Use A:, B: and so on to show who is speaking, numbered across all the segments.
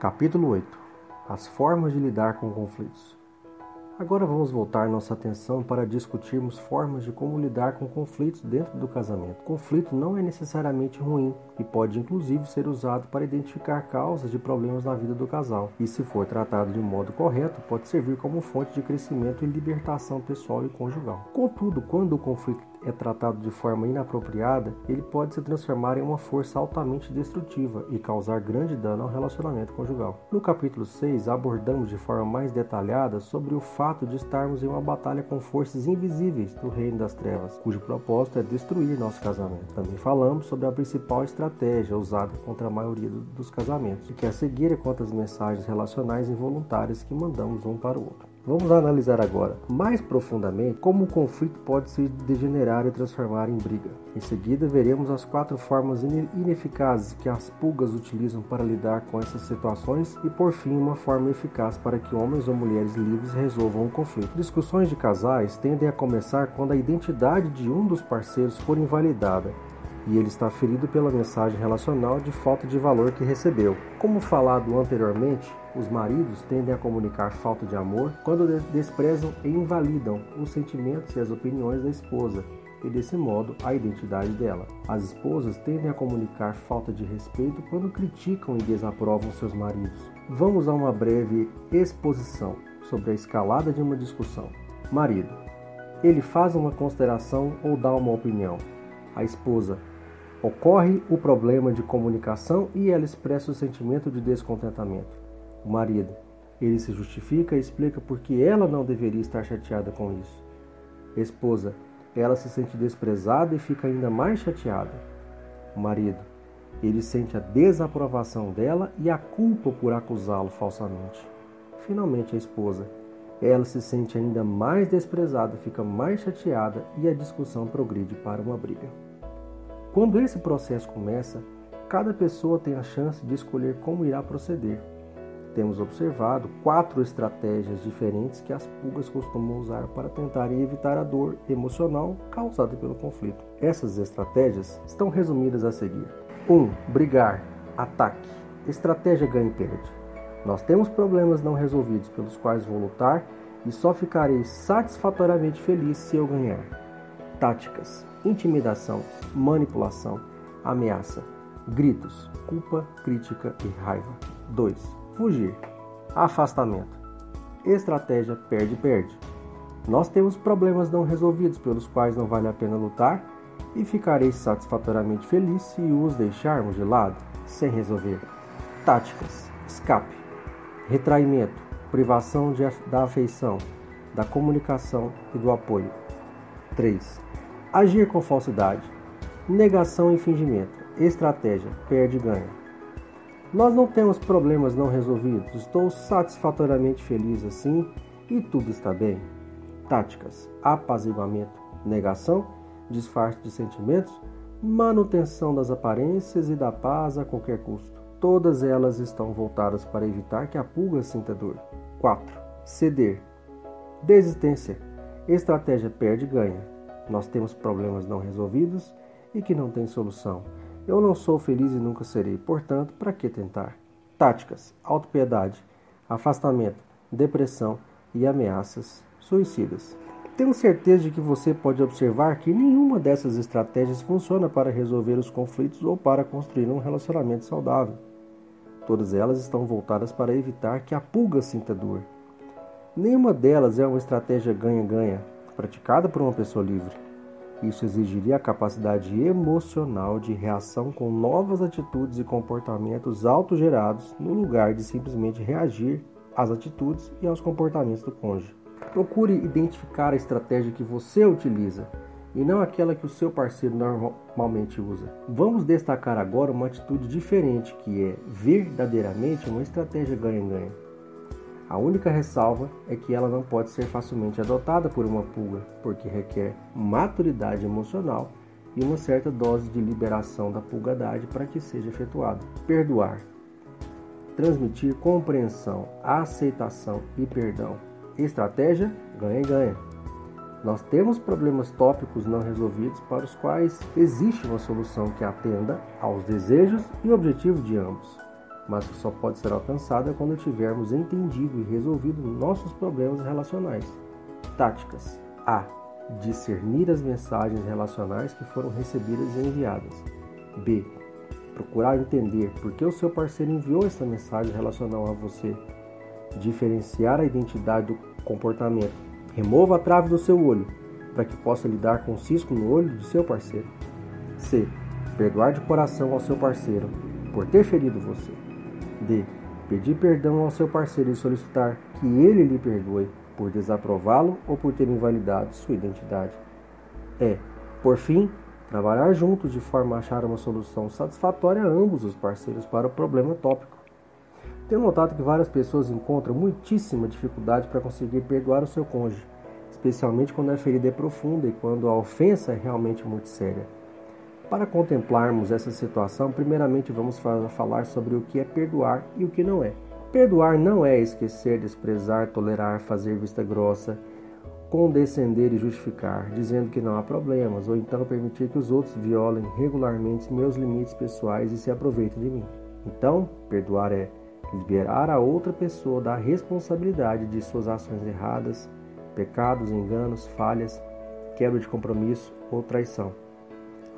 A: Capítulo 8 As formas de lidar com conflitos. Agora vamos voltar nossa atenção para discutirmos formas de como lidar com conflitos dentro do casamento. Conflito não é necessariamente ruim e pode inclusive ser usado para identificar causas de problemas na vida do casal. E se for tratado de modo correto, pode servir como fonte de crescimento e libertação pessoal e conjugal. Contudo, quando o conflito é tratado de forma inapropriada, ele pode se transformar em uma força altamente destrutiva e causar grande dano ao relacionamento conjugal. No capítulo 6, abordamos de forma mais detalhada sobre o fato de estarmos em uma batalha com forças invisíveis do reino das trevas, cujo propósito é destruir nosso casamento. Também falamos sobre a principal estratégia usada contra a maioria dos casamentos, que é seguir contra as mensagens relacionais involuntárias que mandamos um para o outro. Vamos analisar agora mais profundamente como o conflito pode se degenerar e transformar em briga. Em seguida, veremos as quatro formas ineficazes que as pulgas utilizam para lidar com essas situações e, por fim, uma forma eficaz para que homens ou mulheres livres resolvam o conflito. Discussões de casais tendem a começar quando a identidade de um dos parceiros for invalidada e ele está ferido pela mensagem relacional de falta de valor que recebeu. Como falado anteriormente, os maridos tendem a comunicar falta de amor quando desprezam e invalidam os sentimentos e as opiniões da esposa e, desse modo, a identidade dela. As esposas tendem a comunicar falta de respeito quando criticam e desaprovam seus maridos. Vamos a uma breve exposição sobre a escalada de uma discussão. Marido. Ele faz uma consideração ou dá uma opinião. A esposa Ocorre o problema de comunicação e ela expressa o sentimento de descontentamento. O marido, ele se justifica e explica por que ela não deveria estar chateada com isso. Esposa, ela se sente desprezada e fica ainda mais chateada. O marido, ele sente a desaprovação dela e a culpa por acusá-lo falsamente. Finalmente, a esposa, ela se sente ainda mais desprezada, fica mais chateada e a discussão progride para uma briga. Quando esse processo começa, cada pessoa tem a chance de escolher como irá proceder. Temos observado quatro estratégias diferentes que as pulgas costumam usar para tentarem evitar a dor emocional causada pelo conflito. Essas estratégias estão resumidas a seguir: 1. Um, brigar, ataque. Estratégia ganha e perde. Nós temos problemas não resolvidos pelos quais vou lutar e só ficarei satisfatoriamente feliz se eu ganhar. Táticas: intimidação, manipulação, ameaça, gritos, culpa, crítica e raiva. 2. Fugir. Afastamento. Estratégia perde-perde. Nós temos problemas não resolvidos pelos quais não vale a pena lutar e ficarei satisfatoriamente feliz se os deixarmos de lado, sem resolver. Táticas: escape, retraimento, privação de, da afeição, da comunicação e do apoio. 3. Agir com falsidade. Negação e fingimento. Estratégia. Perde e ganha. Nós não temos problemas não resolvidos. Estou satisfatoriamente feliz assim e tudo está bem. Táticas: apaziguamento, negação, disfarce de sentimentos, manutenção das aparências e da paz a qualquer custo. Todas elas estão voltadas para evitar que a pulga sinta dor. 4. Ceder. Desistência. Estratégia perde e ganha. Nós temos problemas não resolvidos e que não têm solução. Eu não sou feliz e nunca serei, portanto, para que tentar? Táticas: autopiedade, afastamento, depressão e ameaças suicidas. Tenho certeza de que você pode observar que nenhuma dessas estratégias funciona para resolver os conflitos ou para construir um relacionamento saudável. Todas elas estão voltadas para evitar que a pulga sinta dor. Nenhuma delas é uma estratégia ganha-ganha, praticada por uma pessoa livre. Isso exigiria a capacidade emocional de reação com novas atitudes e comportamentos autogerados, no lugar de simplesmente reagir às atitudes e aos comportamentos do cônjuge. Procure identificar a estratégia que você utiliza e não aquela que o seu parceiro normalmente usa. Vamos destacar agora uma atitude diferente que é verdadeiramente uma estratégia ganha-ganha. A única ressalva é que ela não pode ser facilmente adotada por uma pulga, porque requer maturidade emocional e uma certa dose de liberação da pulgadade para que seja efetuada. Perdoar. Transmitir compreensão, aceitação e perdão. Estratégia ganha-ganha. Nós temos problemas tópicos não resolvidos para os quais existe uma solução que atenda aos desejos e objetivos de ambos. Mas que só pode ser alcançada quando tivermos entendido e resolvido nossos problemas relacionais. Táticas: A. Discernir as mensagens relacionais que foram recebidas e enviadas. B. Procurar entender por que o seu parceiro enviou essa mensagem relacional a você. Diferenciar a identidade do comportamento. Remova a trave do seu olho para que possa lidar com o cisco no olho de seu parceiro. C. Perdoar de coração ao seu parceiro por ter ferido você. D. Pedir perdão ao seu parceiro e solicitar que ele lhe perdoe por desaprová-lo ou por ter invalidado sua identidade. E. Por fim, trabalhar juntos de forma a achar uma solução satisfatória a ambos os parceiros para o problema tópico. Tenho notado que várias pessoas encontram muitíssima dificuldade para conseguir perdoar o seu cônjuge especialmente quando a ferida é profunda e quando a ofensa é realmente muito séria. Para contemplarmos essa situação, primeiramente vamos falar sobre o que é perdoar e o que não é. Perdoar não é esquecer, desprezar, tolerar, fazer vista grossa, condescender e justificar, dizendo que não há problemas, ou então permitir que os outros violem regularmente meus limites pessoais e se aproveitem de mim. Então, perdoar é liberar a outra pessoa da responsabilidade de suas ações erradas, pecados, enganos, falhas, quebra de compromisso ou traição.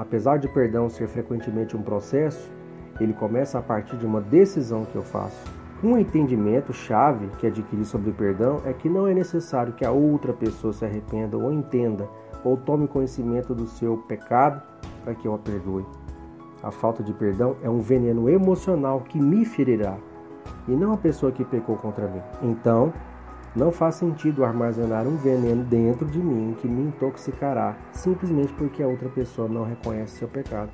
A: Apesar de perdão ser frequentemente um processo, ele começa a partir de uma decisão que eu faço. Um entendimento chave que adquiri sobre perdão é que não é necessário que a outra pessoa se arrependa ou entenda ou tome conhecimento do seu pecado para que eu a perdoe. A falta de perdão é um veneno emocional que me ferirá e não a pessoa que pecou contra mim. Então, não faz sentido armazenar um veneno dentro de mim que me intoxicará simplesmente porque a outra pessoa não reconhece seu pecado.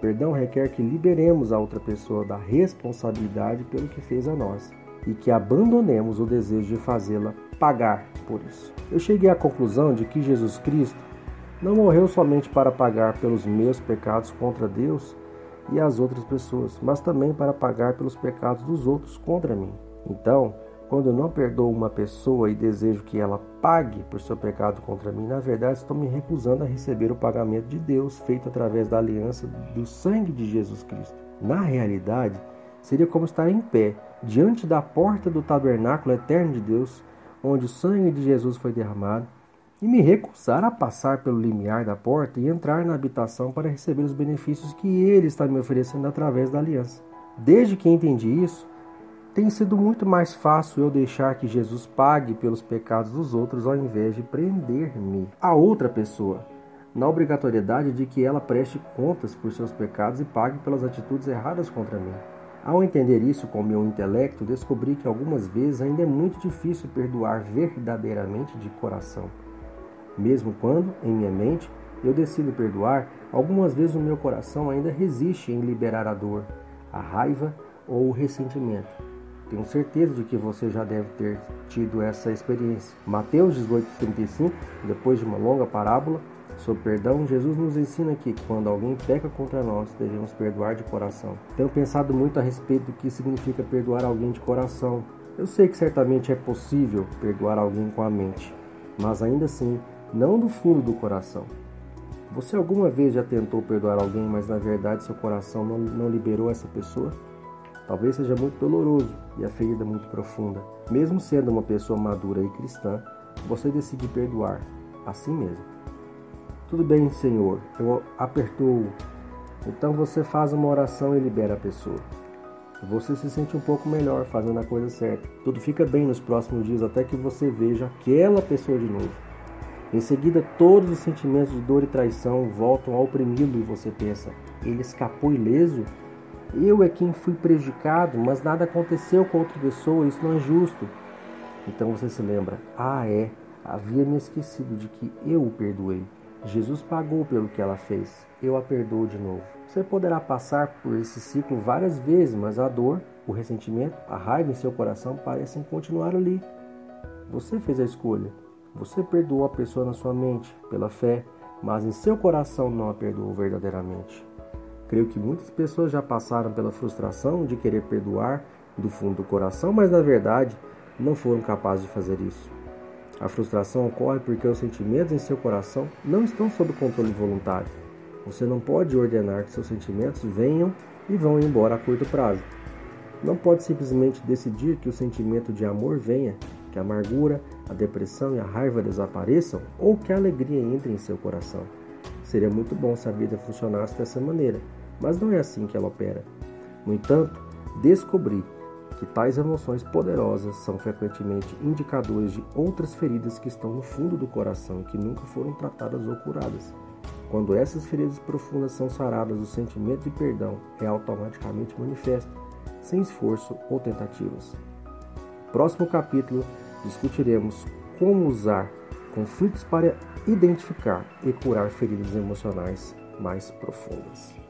A: Perdão requer que liberemos a outra pessoa da responsabilidade pelo que fez a nós e que abandonemos o desejo de fazê-la pagar por isso. Eu cheguei à conclusão de que Jesus Cristo não morreu somente para pagar pelos meus pecados contra Deus e as outras pessoas, mas também para pagar pelos pecados dos outros contra mim. Então, quando não perdoo uma pessoa e desejo que ela pague por seu pecado contra mim, na verdade estou me recusando a receber o pagamento de Deus feito através da aliança do sangue de Jesus Cristo. Na realidade, seria como estar em pé diante da porta do tabernáculo eterno de Deus, onde o sangue de Jesus foi derramado, e me recusar a passar pelo limiar da porta e entrar na habitação para receber os benefícios que Ele está me oferecendo através da aliança. Desde que entendi isso, tem sido muito mais fácil eu deixar que Jesus pague pelos pecados dos outros ao invés de prender-me a outra pessoa, na obrigatoriedade de que ela preste contas por seus pecados e pague pelas atitudes erradas contra mim. Ao entender isso com meu intelecto, descobri que algumas vezes ainda é muito difícil perdoar verdadeiramente de coração. Mesmo quando, em minha mente, eu decido perdoar, algumas vezes o meu coração ainda resiste em liberar a dor, a raiva ou o ressentimento. Tenho certeza de que você já deve ter tido essa experiência. Mateus 18:35, depois de uma longa parábola sobre perdão, Jesus nos ensina que quando alguém peca contra nós, devemos perdoar de coração. Tenho pensado muito a respeito do que significa perdoar alguém de coração. Eu sei que certamente é possível perdoar alguém com a mente, mas ainda assim, não do fundo do coração. Você alguma vez já tentou perdoar alguém, mas na verdade seu coração não, não liberou essa pessoa? Talvez seja muito doloroso e a ferida muito profunda. Mesmo sendo uma pessoa madura e cristã, você decide perdoar a si mesmo. Tudo bem, Senhor, eu a. Então você faz uma oração e libera a pessoa. Você se sente um pouco melhor fazendo a coisa certa. Tudo fica bem nos próximos dias até que você veja aquela pessoa de novo. Em seguida, todos os sentimentos de dor e traição voltam a oprimi-lo e você pensa: ele escapou ileso? Eu é quem fui prejudicado, mas nada aconteceu com outra pessoa, isso não é justo. Então você se lembra: ah, é, havia me esquecido de que eu o perdoei. Jesus pagou pelo que ela fez, eu a perdoo de novo. Você poderá passar por esse ciclo várias vezes, mas a dor, o ressentimento, a raiva em seu coração parecem continuar ali. Você fez a escolha. Você perdoou a pessoa na sua mente, pela fé, mas em seu coração não a perdoou verdadeiramente. Creio que muitas pessoas já passaram pela frustração de querer perdoar do fundo do coração, mas na verdade não foram capazes de fazer isso. A frustração ocorre porque os sentimentos em seu coração não estão sob controle voluntário. Você não pode ordenar que seus sentimentos venham e vão embora a curto prazo. não pode simplesmente decidir que o sentimento de amor venha, que a amargura, a depressão e a raiva desapareçam ou que a alegria entre em seu coração. Seria muito bom se a vida funcionasse dessa maneira, mas não é assim que ela opera. No entanto, descobri que tais emoções poderosas são frequentemente indicadores de outras feridas que estão no fundo do coração e que nunca foram tratadas ou curadas. Quando essas feridas profundas são saradas, o sentimento de perdão é automaticamente manifesto, sem esforço ou tentativas. Próximo capítulo discutiremos como usar conflitos para identificar e curar feridas emocionais mais profundas.